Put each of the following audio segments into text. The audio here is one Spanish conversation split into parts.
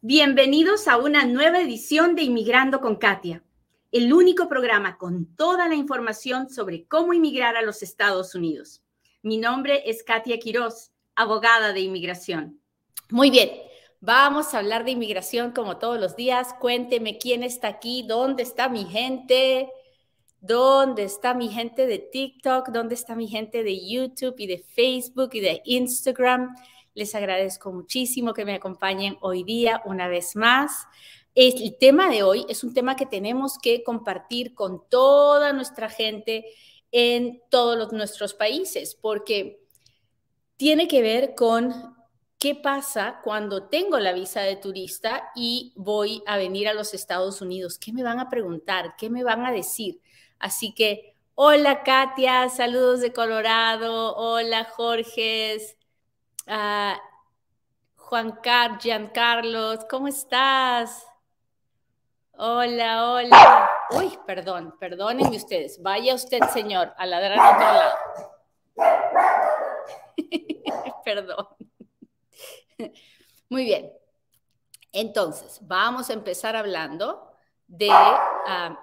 Bienvenidos a una nueva edición de Inmigrando con Katia, el único programa con toda la información sobre cómo inmigrar a los Estados Unidos. Mi nombre es Katia Quiroz, abogada de inmigración. Muy bien, vamos a hablar de inmigración como todos los días. Cuénteme quién está aquí, dónde está mi gente, dónde está mi gente de TikTok, dónde está mi gente de YouTube y de Facebook y de Instagram. Les agradezco muchísimo que me acompañen hoy día una vez más. El tema de hoy es un tema que tenemos que compartir con toda nuestra gente en todos nuestros países, porque tiene que ver con qué pasa cuando tengo la visa de turista y voy a venir a los Estados Unidos. ¿Qué me van a preguntar? ¿Qué me van a decir? Así que, hola Katia, saludos de Colorado, hola Jorge, Juan Car Giancarlos, ¿cómo estás? Hola, hola. Uy, perdón, perdónenme ustedes. Vaya usted, señor, a ladrar a otro lado. perdón. Muy bien. Entonces, vamos a empezar hablando de ah,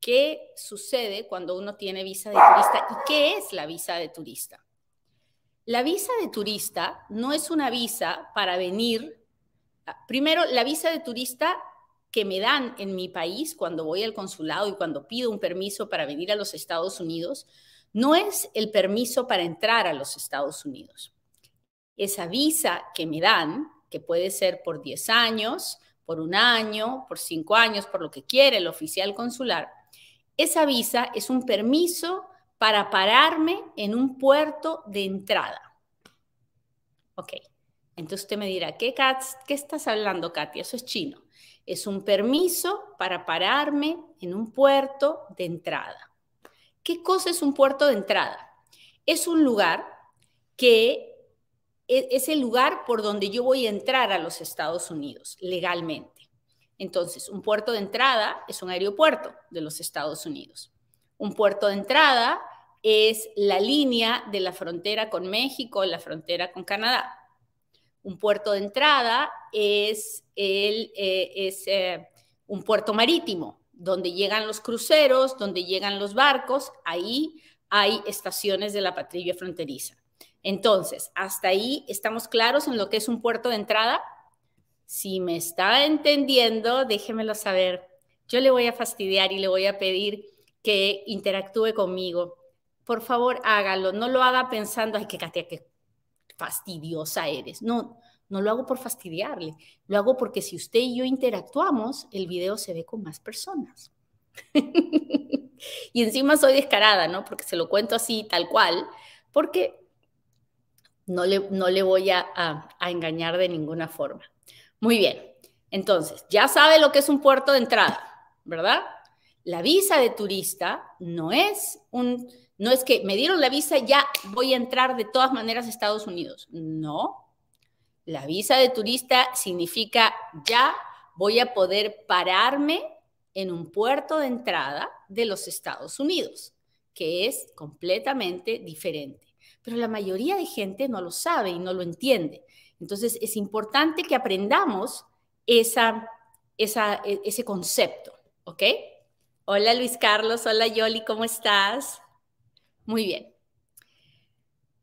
qué sucede cuando uno tiene visa de turista y qué es la visa de turista. La visa de turista no es una visa para venir. Primero, la visa de turista que me dan en mi país cuando voy al consulado y cuando pido un permiso para venir a los Estados Unidos, no es el permiso para entrar a los Estados Unidos. Esa visa que me dan, que puede ser por 10 años, por un año, por 5 años, por lo que quiere el oficial consular, esa visa es un permiso para pararme en un puerto de entrada. Ok, entonces usted me dirá, ¿qué, ¿qué estás hablando, Katia? Eso es chino. Es un permiso para pararme en un puerto de entrada. ¿Qué cosa es un puerto de entrada? Es un lugar que e, es el lugar por donde yo voy a entrar a los Estados Unidos legalmente. Entonces, un puerto de entrada es un aeropuerto de los Estados Unidos. Un puerto de entrada es la línea de la frontera con México, la frontera con Canadá. Un puerto de entrada es, el, eh, es eh, un puerto marítimo, donde llegan los cruceros, donde llegan los barcos, ahí hay estaciones de la patrulla fronteriza. Entonces, hasta ahí estamos claros en lo que es un puerto de entrada. Si me está entendiendo, déjemelo saber. Yo le voy a fastidiar y le voy a pedir que interactúe conmigo. Por favor, hágalo. No lo haga pensando, ay, qué Katia, qué fastidiosa eres. No, no lo hago por fastidiarle. Lo hago porque si usted y yo interactuamos, el video se ve con más personas. y encima soy descarada, ¿no? Porque se lo cuento así, tal cual, porque no le, no le voy a, a engañar de ninguna forma. Muy bien. Entonces, ya sabe lo que es un puerto de entrada, ¿verdad? La visa de turista no es un, no es que me dieron la visa, ya voy a entrar de todas maneras a Estados Unidos. No. La visa de turista significa ya voy a poder pararme en un puerto de entrada de los Estados Unidos, que es completamente diferente. Pero la mayoría de gente no lo sabe y no lo entiende. Entonces es importante que aprendamos esa, esa, e, ese concepto, ¿ok? Hola Luis Carlos, hola Yoli, ¿cómo estás? Muy bien.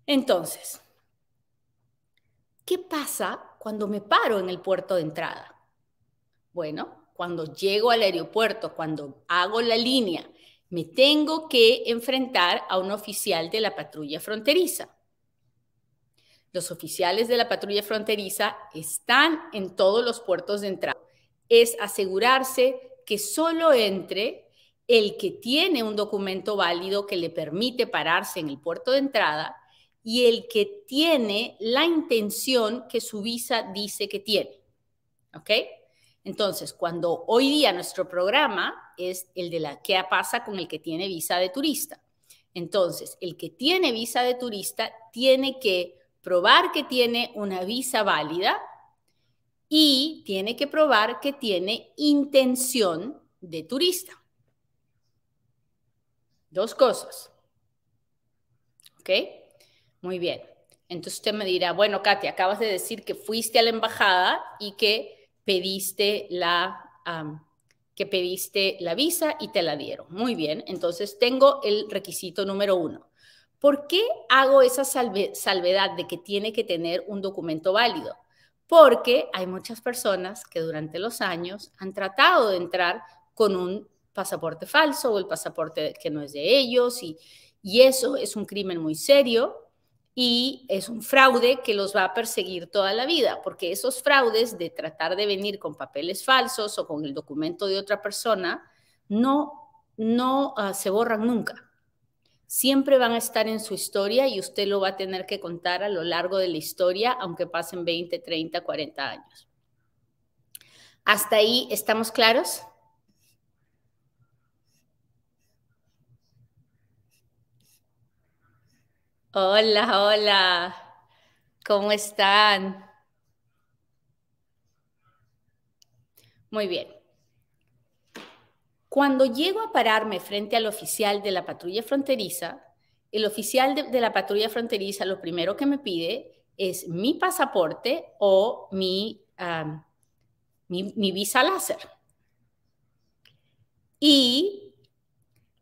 Entonces, ¿qué pasa cuando me paro en el puerto de entrada? Bueno, cuando llego al aeropuerto, cuando hago la línea, me tengo que enfrentar a un oficial de la patrulla fronteriza. Los oficiales de la patrulla fronteriza están en todos los puertos de entrada. Es asegurarse que solo entre el que tiene un documento válido que le permite pararse en el puerto de entrada y el que tiene la intención que su visa dice que tiene. ¿Ok? Entonces, cuando hoy día nuestro programa es el de la qué pasa con el que tiene visa de turista. Entonces, el que tiene visa de turista tiene que probar que tiene una visa válida y tiene que probar que tiene intención de turista. Dos cosas. ¿Ok? Muy bien. Entonces usted me dirá, bueno, Katia, acabas de decir que fuiste a la embajada y que pediste la, que pediste la visa y te la dieron. Muy bien, entonces tengo el requisito número uno. ¿Por qué hago esa salvedad de que tiene que tener un documento válido? Porque hay muchas personas que durante los años han tratado de entrar con un pasaporte falso o el pasaporte que no es de ellos y, y eso es un crimen muy serio y es un fraude que los va a perseguir toda la vida, porque esos fraudes de tratar de venir con papeles falsos o con el documento de otra persona no, no uh, se borran nunca. Siempre van a estar en su historia y usted lo va a tener que contar a lo largo de la historia, aunque pasen 20, 30, 40 años. ¿Hasta ahí estamos claros? Hola, hola. ¿Cómo están? Muy bien. Cuando llego a pararme frente al oficial de la patrulla fronteriza, el oficial de, la patrulla fronteriza lo primero que me pide es mi pasaporte o mi, mi, visa láser. Y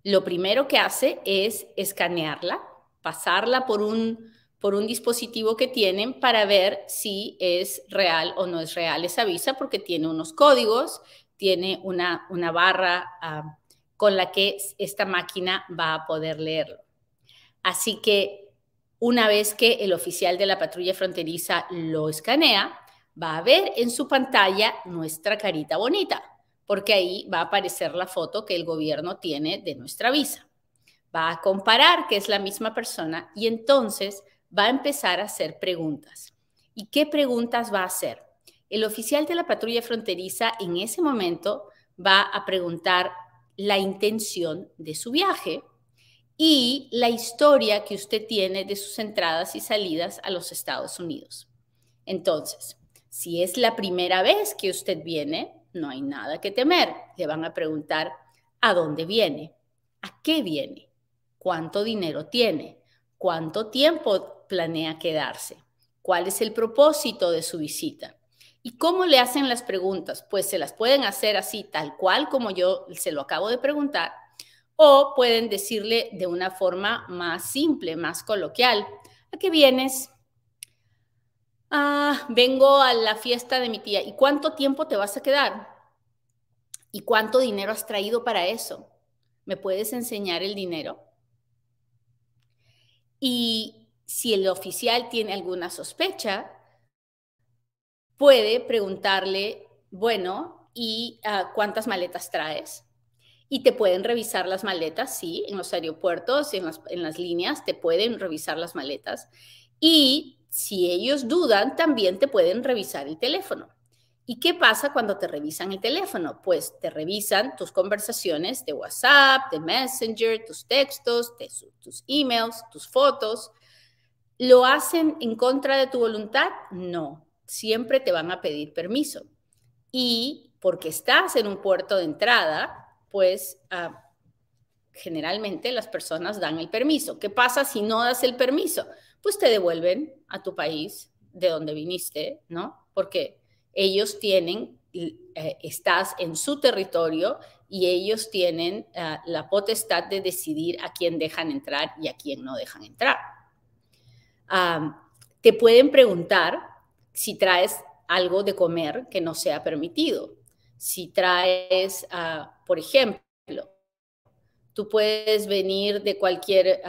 lo primero que hace es escanearla pasarla por un, por un dispositivo que tienen para ver si es real o no es real esa visa, porque tiene unos códigos, tiene una, una barra con la que esta máquina va a poder leerlo. Así que una vez que el oficial de la patrulla fronteriza lo escanea, va a ver en su pantalla nuestra carita bonita, porque ahí va a aparecer la foto que el gobierno tiene de nuestra visa va a comparar que es la misma persona y entonces va a empezar a hacer preguntas. ¿Y qué preguntas va a hacer? El oficial de la patrulla fronteriza en ese momento va a preguntar la intención de su viaje y la historia que usted tiene de sus entradas y salidas a los Estados Unidos. Entonces, si es la primera vez que usted viene, no hay nada que temer. Le van a preguntar a dónde viene, a qué viene, cuánto dinero tiene, cuánto tiempo planea quedarse, cuál es el propósito de su visita. ¿Y cómo le hacen las preguntas? Pues se las pueden hacer así, tal cual como yo se lo acabo de preguntar, o pueden decirle de una forma más simple, más coloquial. ¿A qué vienes? Ah, vengo a la fiesta de mi tía. ¿Y cuánto tiempo te vas a quedar? ¿Y cuánto dinero has traído para eso? ¿Me puedes enseñar el dinero? Y si el oficial tiene alguna sospecha, puede preguntarle, bueno, ¿y uh, cuántas maletas traes? Y te pueden revisar las maletas, sí, en los aeropuertos, en las, en las líneas, te pueden revisar las maletas. Y si ellos dudan, también te pueden revisar el teléfono. ¿Y qué pasa cuando te revisan el teléfono? Pues te revisan tus conversaciones de WhatsApp, de Messenger, tus textos, tus emails, tus fotos. ¿Lo hacen en contra de tu voluntad? No, siempre te van a pedir permiso. Y porque estás en un puerto de entrada, pues ah, generalmente las personas dan el permiso. ¿Qué pasa si no das el permiso? Pues te devuelven a tu país de donde viniste, ¿no? Porque ellos tienen, eh, estás en su territorio y ellos tienen eh, la potestad de decidir a quién dejan entrar y a quién no dejan entrar. te pueden preguntar si traes algo de comer que no sea permitido. Si traes, ah, por ejemplo, tú puedes venir de cualquier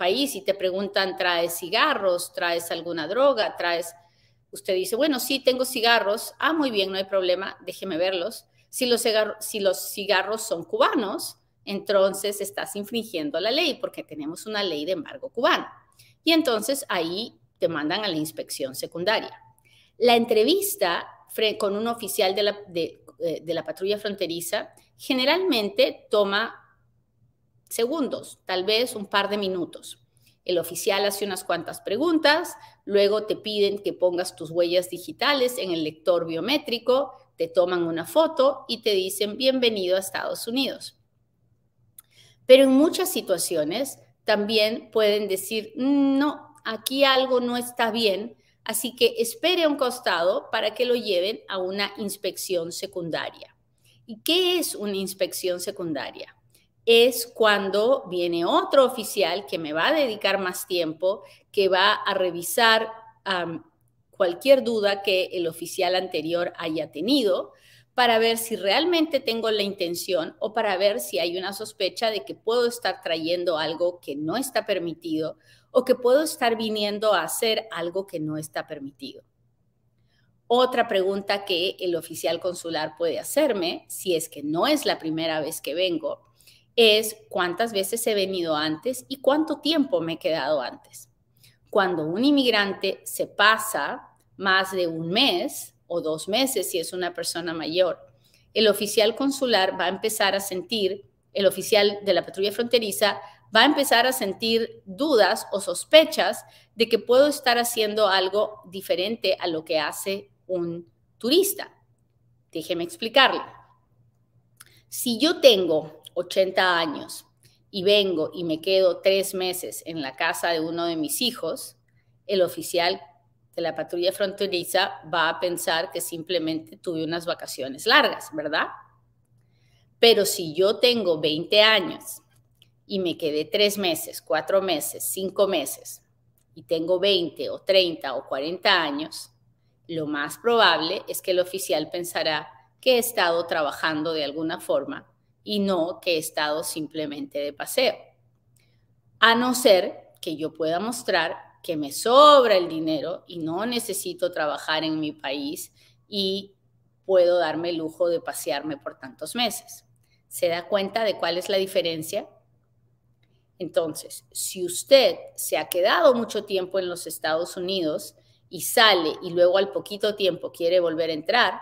país y te preguntan, ¿traes cigarros? ¿Traes alguna droga? ¿Traes usted dice, bueno, sí, tengo cigarros, ah, muy bien, no hay problema, déjeme verlos. Si los, si los cigarros son cubanos, entonces estás infringiendo la ley porque tenemos una ley de embargo cubano. Y entonces ahí te mandan a la inspección secundaria. La entrevista con un oficial de la, eh, de la patrulla fronteriza generalmente toma segundos, tal vez un par de minutos. El oficial hace unas cuantas preguntas, luego te piden que pongas tus huellas digitales en el lector biométrico, te toman una foto y te dicen bienvenido a Estados Unidos. Pero en muchas situaciones también pueden decir, no, aquí algo no está bien, Así que espere a un costado para que lo lleven a una inspección secundaria. ¿Y qué es una inspección secundaria? Es cuando viene otro oficial que me va a dedicar más tiempo, que va a revisar cualquier duda que el oficial anterior haya tenido para ver si realmente tengo la intención o para ver si hay una sospecha de que puedo estar trayendo algo que no está permitido o que puedo estar viniendo a hacer algo que no está permitido. Otra pregunta que el oficial consular puede hacerme, si es que no es la primera vez que vengo, es cuántas veces he venido antes y cuánto tiempo me he quedado antes. Cuando un inmigrante se pasa más de un mes o dos meses, si es una persona mayor, el oficial consular va a empezar a sentir, el oficial de la patrulla fronteriza va a empezar a sentir dudas o sospechas de que puedo estar haciendo algo diferente a lo que hace un turista. Déjeme explicarle. Si yo tengo 80 años y vengo y me quedo tres meses en la casa de uno de mis hijos, el oficial de la patrulla fronteriza va a pensar que simplemente tuve unas vacaciones largas, ¿verdad? Pero si yo tengo 20 años y me quedé tres meses, cuatro meses, cinco meses, y tengo 20 o 30 o 40 años, lo más probable es que el oficial pensará que he estado trabajando de alguna forma y no que he estado simplemente de paseo. A no ser que yo pueda mostrar que me sobra el dinero y no necesito trabajar en mi país y puedo darme el lujo de pasearme por tantos meses. ¿Se da cuenta de cuál es la diferencia? Entonces, si usted se ha quedado mucho tiempo en los Estados Unidos y sale y luego al poquito tiempo quiere volver a entrar,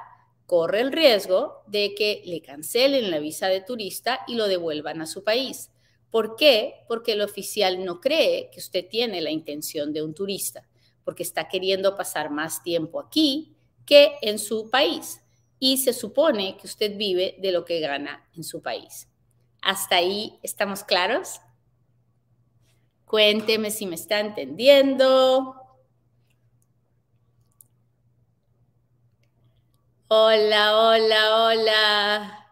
corre el riesgo de que le cancelen la visa de turista y lo devuelvan a su país. ¿Por qué? Porque el oficial no cree que usted tiene la intención de un turista, porque está queriendo pasar más tiempo aquí que en su país y se supone que usted vive de lo que gana en su país. ¿Hasta ahí estamos claros? Cuénteme si me está entendiendo. Hola, hola, hola.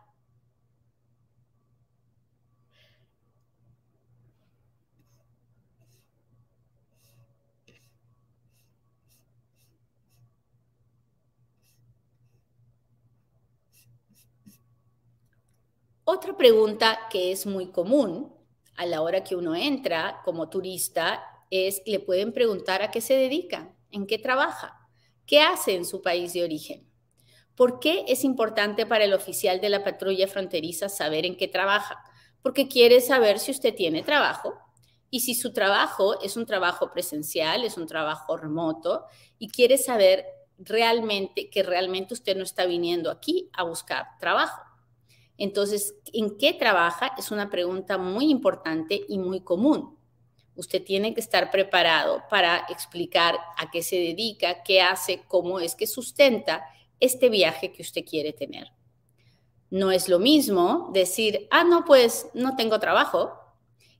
Otra pregunta que es muy común a la hora que uno entra como turista es, le pueden preguntar a qué se dedica, en qué trabaja, qué hace en su país de origen. ¿Por qué es importante para el oficial de la patrulla fronteriza saber en qué trabaja? Porque quiere saber si usted tiene trabajo y si su trabajo es un trabajo presencial, es un trabajo remoto y quiere saber realmente que realmente usted no está viniendo aquí a buscar trabajo. Entonces, ¿en qué trabaja? Es una pregunta muy importante y muy común. Usted tiene que estar preparado para explicar a qué se dedica, qué hace, cómo es que sustenta este viaje que usted quiere tener. No es lo mismo decir, ah, no, pues no tengo trabajo.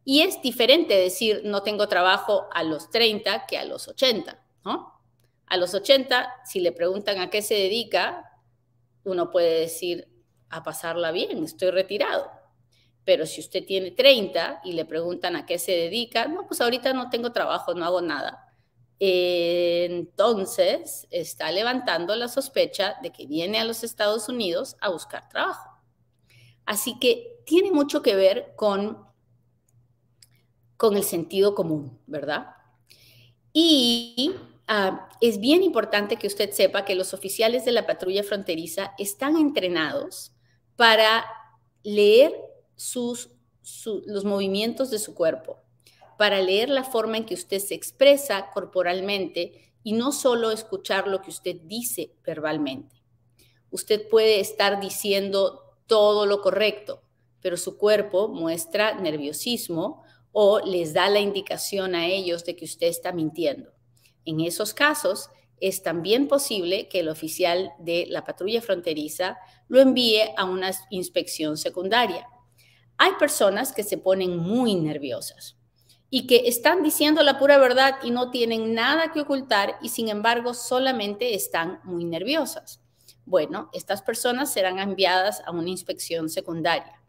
Y es diferente decir, no tengo trabajo a los 30 que a los 80, ¿no? A los 80, si le preguntan a qué se dedica, uno puede decir, a pasarla bien, estoy retirado. Pero si usted tiene 30 y le preguntan a qué se dedica, no, pues ahorita no tengo trabajo, no hago nada. Entonces está levantando la sospecha de que viene a los Estados Unidos a buscar trabajo. Así que tiene mucho que ver con, con el sentido común, ¿verdad? Y ah, es bien importante que usted sepa que los oficiales de la patrulla fronteriza están entrenados para leer sus, los movimientos de su cuerpo, para leer la forma en que usted se expresa corporalmente y no solo escuchar lo que usted dice verbalmente. Usted puede estar diciendo todo lo correcto, pero su cuerpo muestra nerviosismo o les da la indicación a ellos de que usted está mintiendo. En esos casos, es también posible que el oficial de la patrulla fronteriza lo envíe a una inspección secundaria. Hay personas que se ponen muy nerviosas y que están diciendo la pura verdad y no tienen nada que ocultar y sin embargo solamente están muy nerviosas. Bueno, estas personas serán enviadas a una inspección secundaria.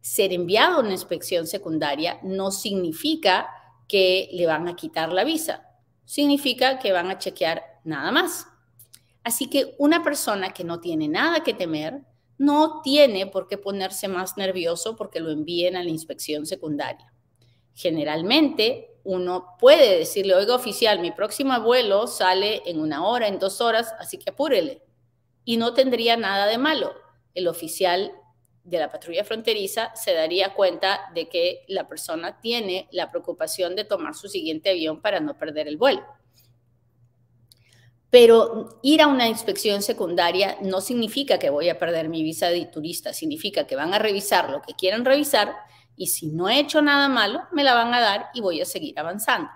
Ser enviado a una inspección secundaria no significa que le van a quitar la visa, significa que van a chequear nada más. Así que una persona que no tiene nada que temer no tiene por qué ponerse más nervioso porque lo envíen a la inspección secundaria. Generalmente uno puede decirle, oiga oficial, mi próximo vuelo sale en una hora, en dos horas, así que apúrele. Y no tendría nada de malo. El oficial de la patrulla fronteriza se daría cuenta de que la persona tiene la preocupación de tomar su siguiente avión para no perder el vuelo. Pero ir a una inspección secundaria no significa que voy a perder mi visa de turista, significa que van a revisar lo que quieran revisar y si no he hecho nada malo, me la van a dar y voy a seguir avanzando.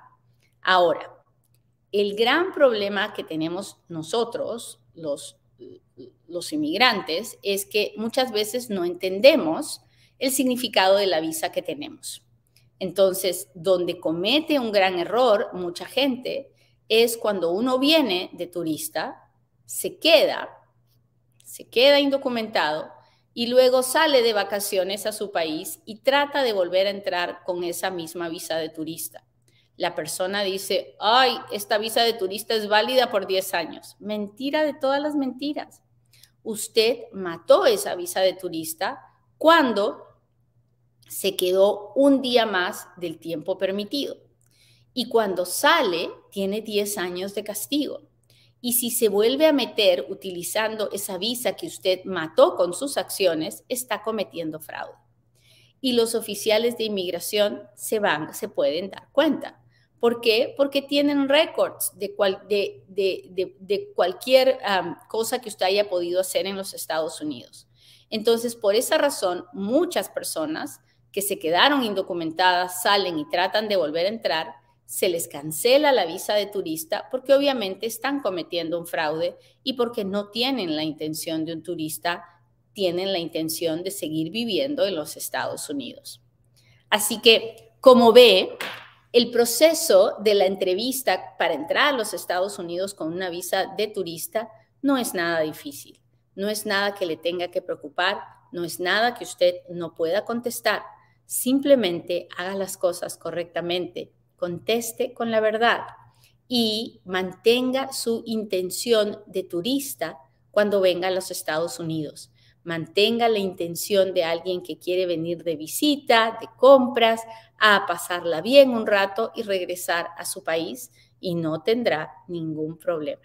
Ahora, el gran problema que tenemos nosotros, los, los inmigrantes, es que muchas veces no entendemos el significado de la visa que tenemos. Entonces, donde comete un gran error mucha gente es cuando uno viene de turista, se queda, se queda indocumentado y luego sale de vacaciones a su país y trata de volver a entrar con esa misma visa de turista. La persona dice, ay, esta visa de turista es válida por 10 años. Mentira de todas las mentiras. Usted mató esa visa de turista cuando se quedó un día más del tiempo permitido. Y cuando sale, tiene 10 años de castigo. Y si se vuelve a meter utilizando esa visa que usted mató con sus acciones, está cometiendo fraude. Y los oficiales de inmigración se van, se pueden dar cuenta. ¿Por qué? Porque tienen récords de, de, cualquier cosa que usted haya podido hacer en los Estados Unidos. Entonces, por esa razón, muchas personas que se quedaron indocumentadas salen y tratan de volver a entrar se les cancela la visa de turista porque obviamente están cometiendo un fraude y porque no tienen la intención de un turista, tienen la intención de seguir viviendo en los Estados Unidos. Así que, como ve, el proceso de la entrevista para entrar a los Estados Unidos con una visa de turista no es nada difícil, no es nada que le tenga que preocupar, no es nada que usted no pueda contestar. Simplemente haga las cosas correctamente conteste con la verdad y mantenga su intención de turista cuando venga a los Estados Unidos. Mantenga la intención de alguien que quiere venir de visita, de compras, a pasarla bien un rato y regresar a su país y no tendrá ningún problema.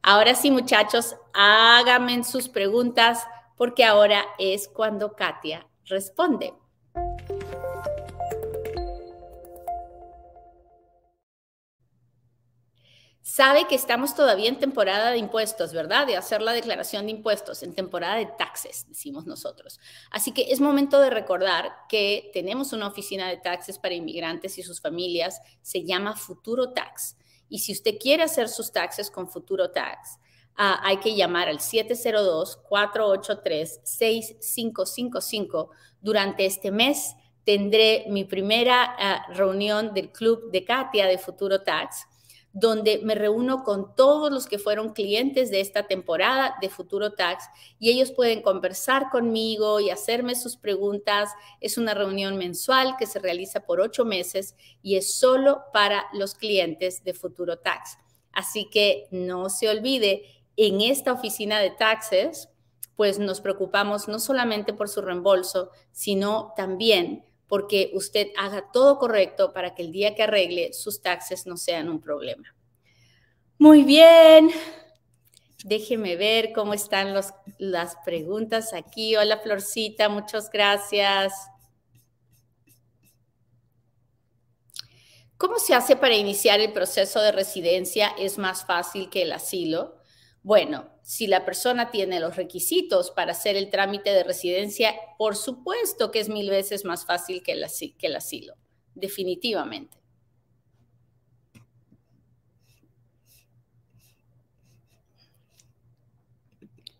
Ahora sí, muchachos, háganme sus preguntas porque ahora es cuando Katia responde. Sabe que estamos todavía en temporada de impuestos, ¿verdad? De hacer la declaración de impuestos, en temporada de taxes, decimos nosotros. Así que es momento de recordar que tenemos una oficina de taxes para inmigrantes y sus familias, se llama Futuro Tax. Y si usted quiere hacer sus taxes con Futuro Tax, ah, hay que llamar al 702-483-6555. Durante este mes tendré mi primera ah, reunión del club de Katia de Futuro Tax donde me reúno con todos los que fueron clientes de esta temporada de Futuro Tax y ellos pueden conversar conmigo y hacerme sus preguntas. Es una reunión mensual que se realiza por ocho meses y es solo para los clientes de Futuro Tax. Así que no se olvide, en esta oficina de taxes, pues nos preocupamos no solamente por su reembolso, sino también porque usted haga todo correcto para que el día que arregle sus taxes no sean un problema. Muy bien. Déjeme ver cómo están las preguntas aquí. Hola Florcita, muchas gracias. ¿Cómo se hace para iniciar el proceso de residencia? ¿Es más fácil que el asilo? Bueno, si la persona tiene los requisitos para hacer el trámite de residencia, por supuesto que es mil veces más fácil que el, asilo, definitivamente.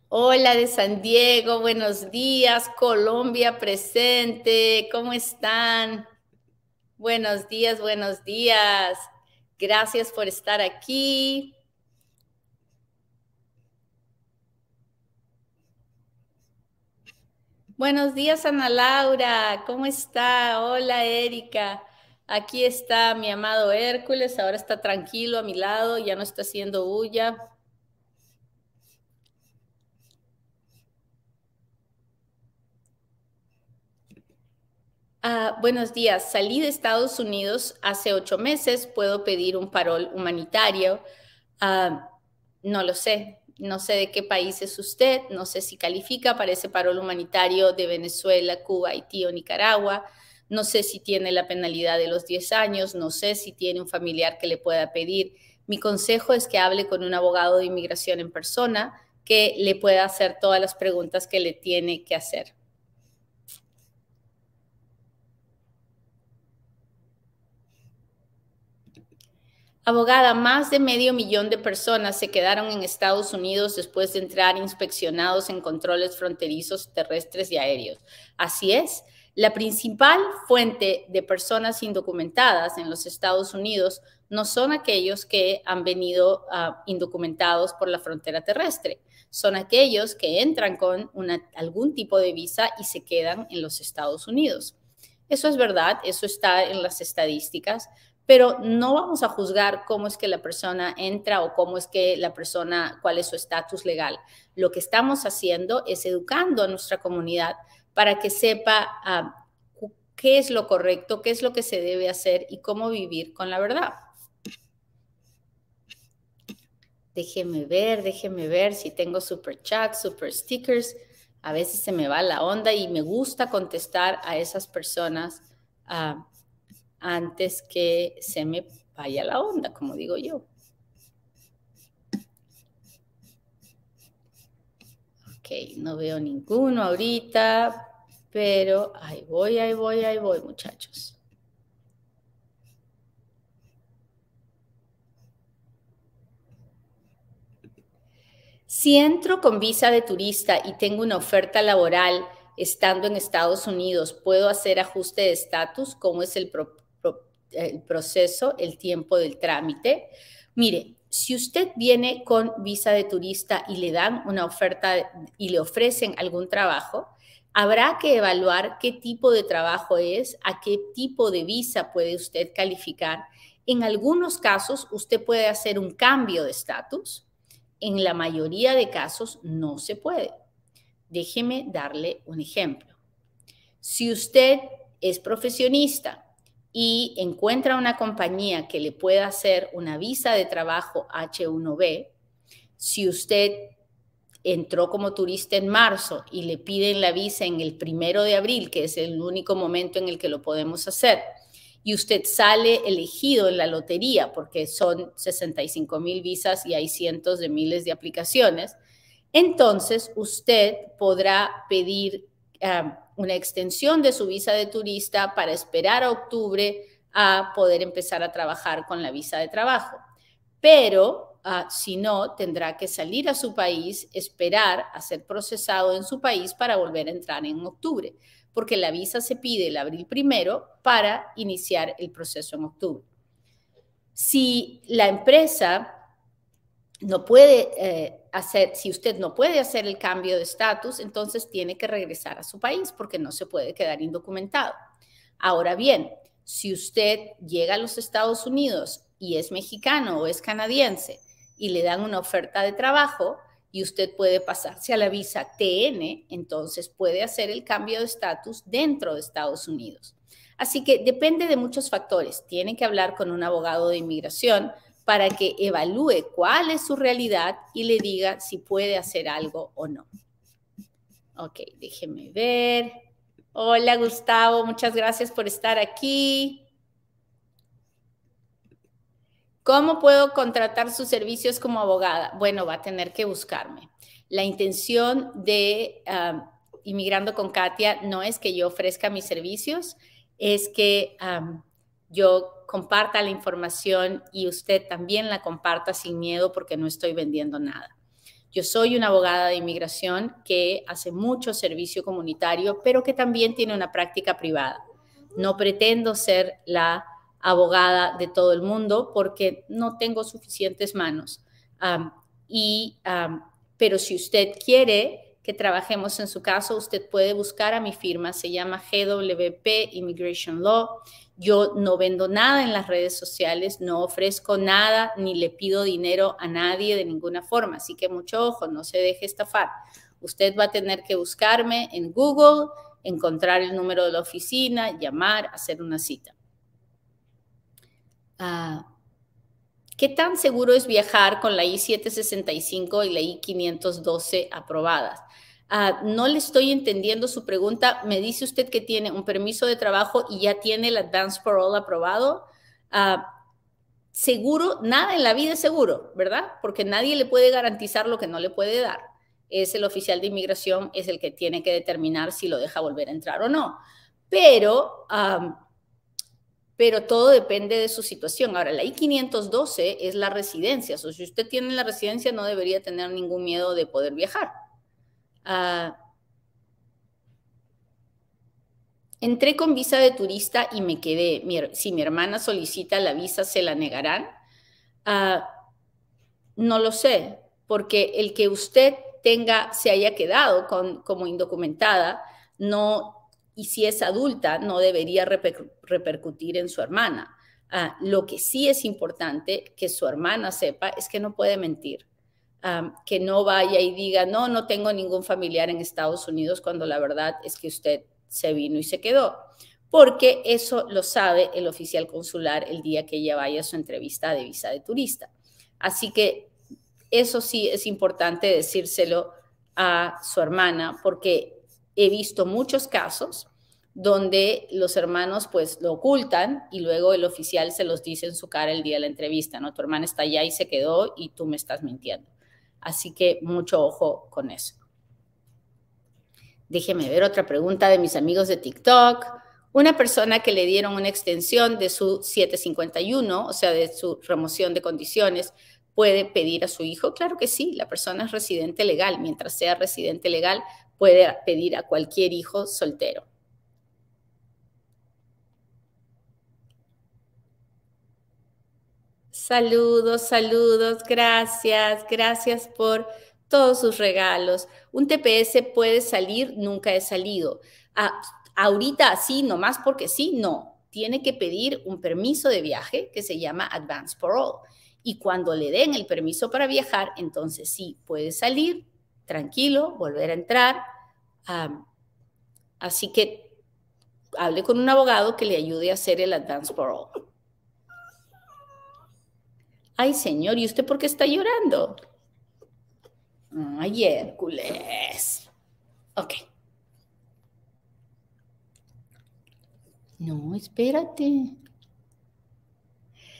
Hola de San Diego, buenos días, Colombia presente, ¿cómo están? Buenos días, buenos días. Gracias por estar aquí. Buenos días, Ana Laura. ¿Cómo está? Hola, Erika. Aquí está mi amado Hércules. Ahora está tranquilo a mi lado, ya no está haciendo bulla. Ah, buenos días. Salí de Estados Unidos hace ocho meses. ¿Puedo pedir un parol humanitario? Ah, no lo sé. No sé de qué país es usted. No sé si califica para ese parol humanitario de Venezuela, Cuba, Haití o Nicaragua. No sé si tiene la penalidad de los 10 años. No sé si tiene un familiar que le pueda pedir. Mi consejo es que hable con un abogado de inmigración en persona que le pueda hacer todas las preguntas que le tiene que hacer. Abogada, más de medio millón de personas se quedaron en Estados Unidos después de entrar inspeccionados en controles fronterizos terrestres y aéreos. Así es, la principal fuente de personas indocumentadas en los Estados Unidos no son aquellos que han venido ah, indocumentados por la frontera terrestre, son aquellos que entran con algún tipo de visa y se quedan en los Estados Unidos. Eso es verdad, eso está en las estadísticas, pero no vamos a juzgar cómo es que la persona entra o cómo es que la persona, cuál es su estatus legal. Lo que estamos haciendo es educando a nuestra comunidad para que sepa ah, qué es lo correcto, qué es lo que se debe hacer y cómo vivir con la verdad. Déjeme ver, déjeme ver si tengo super chat, super stickers. A veces se me va la onda y me gusta contestar a esas personas. Uh, antes que se me vaya la onda, como digo yo. Ok, no veo ninguno ahorita, pero ahí voy, ahí voy, ahí voy, muchachos. Si entro con visa de turista y tengo una oferta laboral estando en Estados Unidos, ¿puedo hacer ajuste de estatus? ¿Cómo es el, el proceso, el tiempo del trámite. Mire, si usted viene con visa de turista y le dan una oferta y le ofrecen algún trabajo, habrá que evaluar qué tipo de trabajo es, a qué tipo de visa puede usted calificar. En algunos casos, usted puede hacer un cambio de estatus. En la mayoría de casos, no se puede. Déjeme darle un ejemplo. Si usted es profesionista y encuentra una compañía que le pueda hacer una visa de trabajo H1B, si usted entró como turista en marzo y le piden la visa en el primero de abril, que es el único momento en el que lo podemos hacer, y usted sale elegido en la lotería, porque son 65 mil visas y hay cientos de miles de aplicaciones, entonces usted podrá pedir ah, una extensión de su visa de turista para esperar a octubre a poder empezar a trabajar con la visa de trabajo. Pero ah, si no, tendrá que salir a su país, esperar a ser procesado en su país para volver a entrar en octubre, porque la visa se pide el abril primero para iniciar el proceso en octubre. Si la empresa no puede eh, si usted no puede hacer el cambio de estatus, entonces tiene que regresar a su país porque no se puede quedar indocumentado. Ahora bien, si usted llega a los Estados Unidos y es mexicano o es canadiense y le dan una oferta de trabajo y usted puede pasarse a la visa TN, entonces puede hacer el cambio de estatus dentro de Estados Unidos. Así que depende de muchos factores. Tiene que hablar con un abogado de inmigración para que evalúe cuál es su realidad y le diga si puede hacer algo o no. Ok, déjeme ver. Hola Gustavo, muchas gracias por estar aquí. ¿Cómo puedo contratar sus servicios como abogada? Bueno, va a tener que buscarme. La intención de um, Inmigrando con Katia no es que yo ofrezca mis servicios, es que um, yo comparta la información y usted también la comparta sin miedo porque no estoy vendiendo nada. Yo soy una abogada de inmigración que hace mucho servicio comunitario, pero que también tiene una práctica privada. no pretendo ser la abogada de todo el mundo porque no tengo suficientes manos. y, pero si usted quiere que trabajemos en su caso, usted puede buscar a mi firma, se llama GWP Immigration Law. Yo no vendo nada en las redes sociales, no ofrezco nada ni le pido dinero a nadie de ninguna forma, así que mucho ojo, no se deje estafar. Usted va a tener que buscarme en Google, encontrar el número de la oficina, llamar, hacer una cita. Ah, ¿Qué tan seguro es viajar con la I-765 y la I-512 aprobadas? Ah, no le estoy entendiendo su pregunta. Me dice usted que tiene un permiso de trabajo y ya tiene el Advance Parole aprobado. Ah, seguro, nada en la vida es seguro, ¿verdad? Porque nadie le puede garantizar lo que no le puede dar. Es el oficial de inmigración, es el que tiene que determinar si lo deja volver a entrar o no. Pero pero todo depende de su situación. Ahora, la I-512 es la residencia, o si usted tiene la residencia no debería tener ningún miedo de poder viajar. Ah, entré con visa de turista y me quedé. si mi hermana solicita la visa, ¿se la negarán? Ah, no lo sé, porque el que usted tenga, se haya quedado con, como indocumentada, no y si es adulta, no debería repercutir en su hermana. Ah, lo que sí es importante que su hermana sepa es que no puede mentir, que no vaya y diga, no, no tengo ningún familiar en Estados Unidos cuando la verdad es que usted se vino y se quedó, porque eso lo sabe el oficial consular el día que ella vaya a su entrevista de visa de turista. Así que eso sí es importante decírselo a su hermana, porque he visto muchos casos donde los hermanos pues lo ocultan y luego el oficial se los dice en su cara el día de la entrevista, ¿no? Tu hermana está allá y se quedó y tú me estás mintiendo. Así que mucho ojo con eso. Déjeme ver otra pregunta de mis amigos de TikTok. Una persona que le dieron una extensión de su 751, o sea, de su remoción de condiciones, puede pedir a su hijo. Claro que sí, la persona es residente legal. Mientras sea residente legal, puede pedir a cualquier hijo soltero. Saludos, saludos, gracias, gracias por todos sus regalos. Un TPS puede salir, nunca he salido. Ah, ahorita así, nomás porque sí, no. Tiene que pedir un permiso de viaje que se llama Advance Parole. Y cuando le den el permiso para viajar, entonces sí, puede salir tranquilo, volver a entrar. Así que hable con un abogado que le ayude a hacer el Advance Parole. Ay, señor, ¿y usted por qué está llorando? Ay, Hércules. Ok. No, espérate.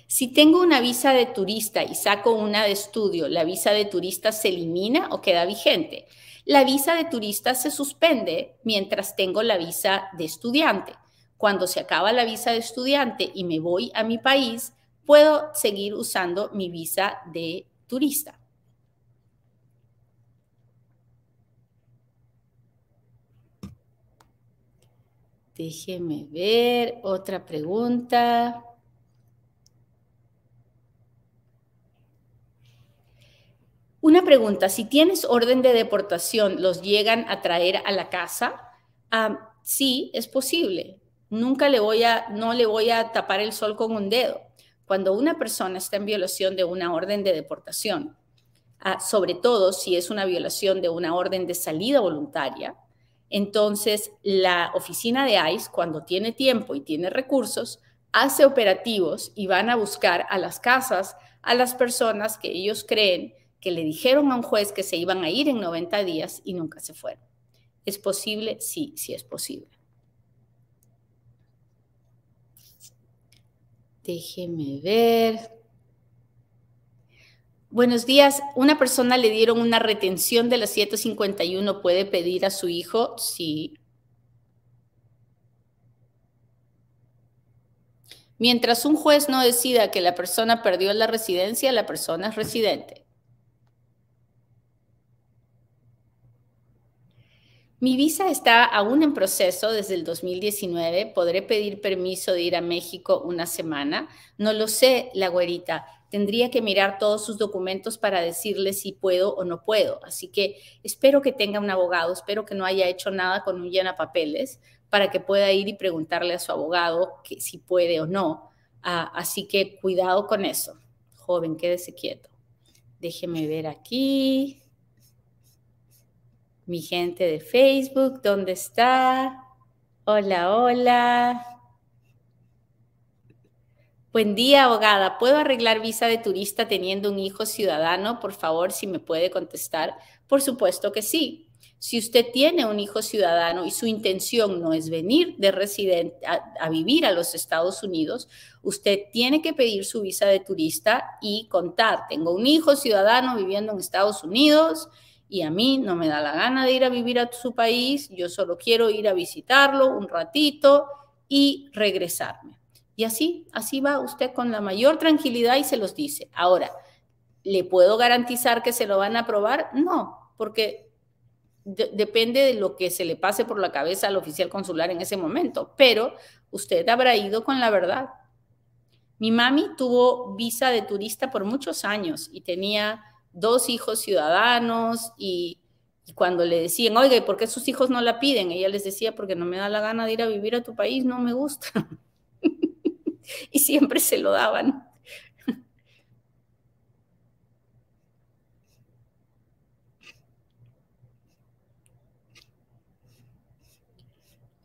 Si tengo una visa de turista y saco una de estudio, ¿la visa de turista se elimina o queda vigente? La visa de turista se suspende mientras tengo la visa de estudiante. Cuando se acaba la visa de estudiante y me voy a mi país, puedo seguir usando mi visa de turista. Déjeme ver otra pregunta. Una pregunta, si tienes orden de deportación, ¿los llegan a traer a la casa? Ah, sí, es posible. Nunca le voy a, no le voy a tapar el sol con un dedo cuando una persona está en violación de una orden de deportación, ah, sobre todo si es una violación de una orden de salida voluntaria, entonces la oficina de ICE, cuando tiene tiempo y tiene recursos, hace operativos y van a buscar a las casas a las personas que ellos creen que le dijeron a un juez que se iban a ir en 90 días y nunca se fueron. ¿Es posible? Sí, sí es posible. Déjeme ver. Buenos días. Una persona le dieron una retención de las 751. ¿Puede pedir a su hijo? Sí. Mientras un juez no decida que la persona perdió la residencia, la persona es residente. Mi visa está aún en proceso desde el 2019. Podré pedir permiso de ir a México una semana. No lo sé, la güerita. Tendría que mirar todos sus documentos para decirle si puedo o no puedo. Así que espero que tenga un abogado, espero que no haya hecho nada con un llena papeles para que pueda ir y preguntarle a su abogado si puede o no. Ah, así que cuidado con eso. Joven, quédese quieto. Déjeme ver aquí. Mi gente de Facebook, ¿dónde está? Hola, hola. Buen día, abogada. ¿Puedo arreglar visa de turista teniendo un hijo ciudadano? Por favor, si me puede contestar. Por supuesto que sí. Si usted tiene un hijo ciudadano y su intención no es venir de residente a, a, vivir a los Estados Unidos, usted tiene que pedir su visa de turista y contar, tengo un hijo ciudadano viviendo en Estados Unidos y a mí no me da la gana de ir a vivir a su país, yo solo quiero ir a visitarlo un ratito y regresarme. Y así, así va usted con la mayor tranquilidad y se los dice. Ahora, ¿le puedo garantizar que se lo van a aprobar? No, porque de depende de lo que se le pase por la cabeza al oficial consular en ese momento, pero usted habrá ido con la verdad. Mi mami tuvo visa de turista por muchos años y tenía dos hijos ciudadanos y, cuando le decían, oiga, ¿y por qué sus hijos no la piden? Ella les decía, porque no me da la gana de ir a vivir a tu país, no me gusta. y siempre se lo daban.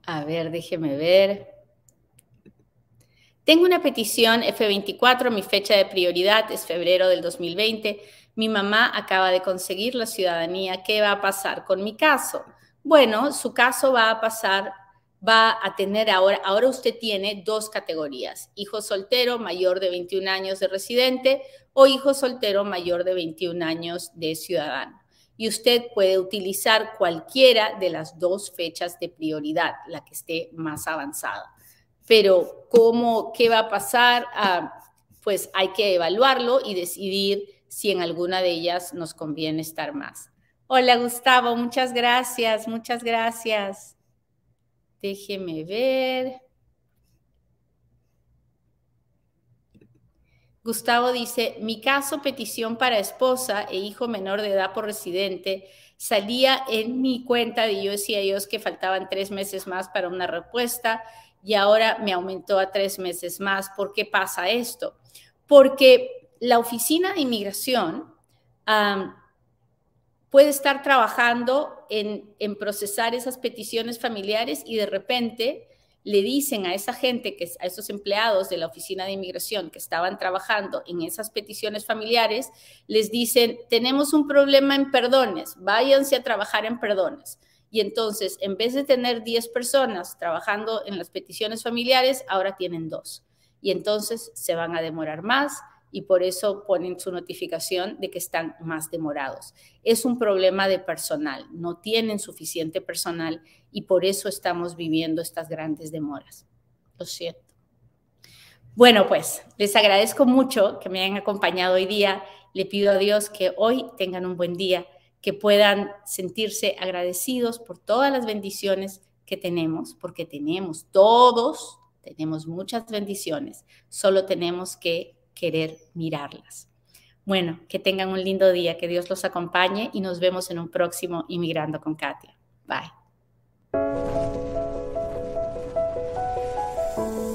A ver, déjeme ver. Tengo una petición F24, mi fecha de prioridad es febrero del 2020 mi mamá acaba de conseguir la ciudadanía, ¿qué va a pasar con mi caso? Bueno, su caso va a pasar, va a tener ahora, ahora usted tiene dos categorías, hijo soltero mayor de 21 años de residente o hijo soltero mayor de 21 años de ciudadano. Y usted puede utilizar cualquiera de las dos fechas de prioridad, la que esté más avanzada. Pero cómo, qué va a pasar, ah, pues hay que evaluarlo y decidir si en alguna de ellas nos conviene estar más. Hola Gustavo, muchas gracias, muchas gracias. Déjeme ver. Gustavo dice, mi caso petición para esposa e hijo menor de edad por residente salía en mi cuenta de yo decía Dios que faltaban tres meses más para una respuesta y ahora me aumentó a tres meses más. ¿Por qué pasa esto? Porque la oficina de inmigración puede estar trabajando en, procesar esas peticiones familiares y de repente le dicen a esa gente, que, a esos empleados de la oficina de inmigración que estaban trabajando en esas peticiones familiares, les dicen, tenemos un problema en perdones, váyanse a trabajar en perdones. Y entonces, en vez de tener 10 personas trabajando en las peticiones familiares, ahora tienen dos. Y entonces se van a demorar más, y por eso ponen su notificación de que están más demorados. Es un problema de personal, no tienen suficiente personal y por eso estamos viviendo estas grandes demoras. Lo siento. Bueno, pues les agradezco mucho que me hayan acompañado hoy día. Le pido a Dios que hoy tengan un buen día, que puedan sentirse agradecidos por todas las bendiciones que tenemos, porque tenemos todos, tenemos muchas bendiciones, solo tenemos que querer mirarlas. Bueno, que tengan un lindo día, que Dios los acompañe y nos vemos en un próximo Inmigrando con Katia. Bye.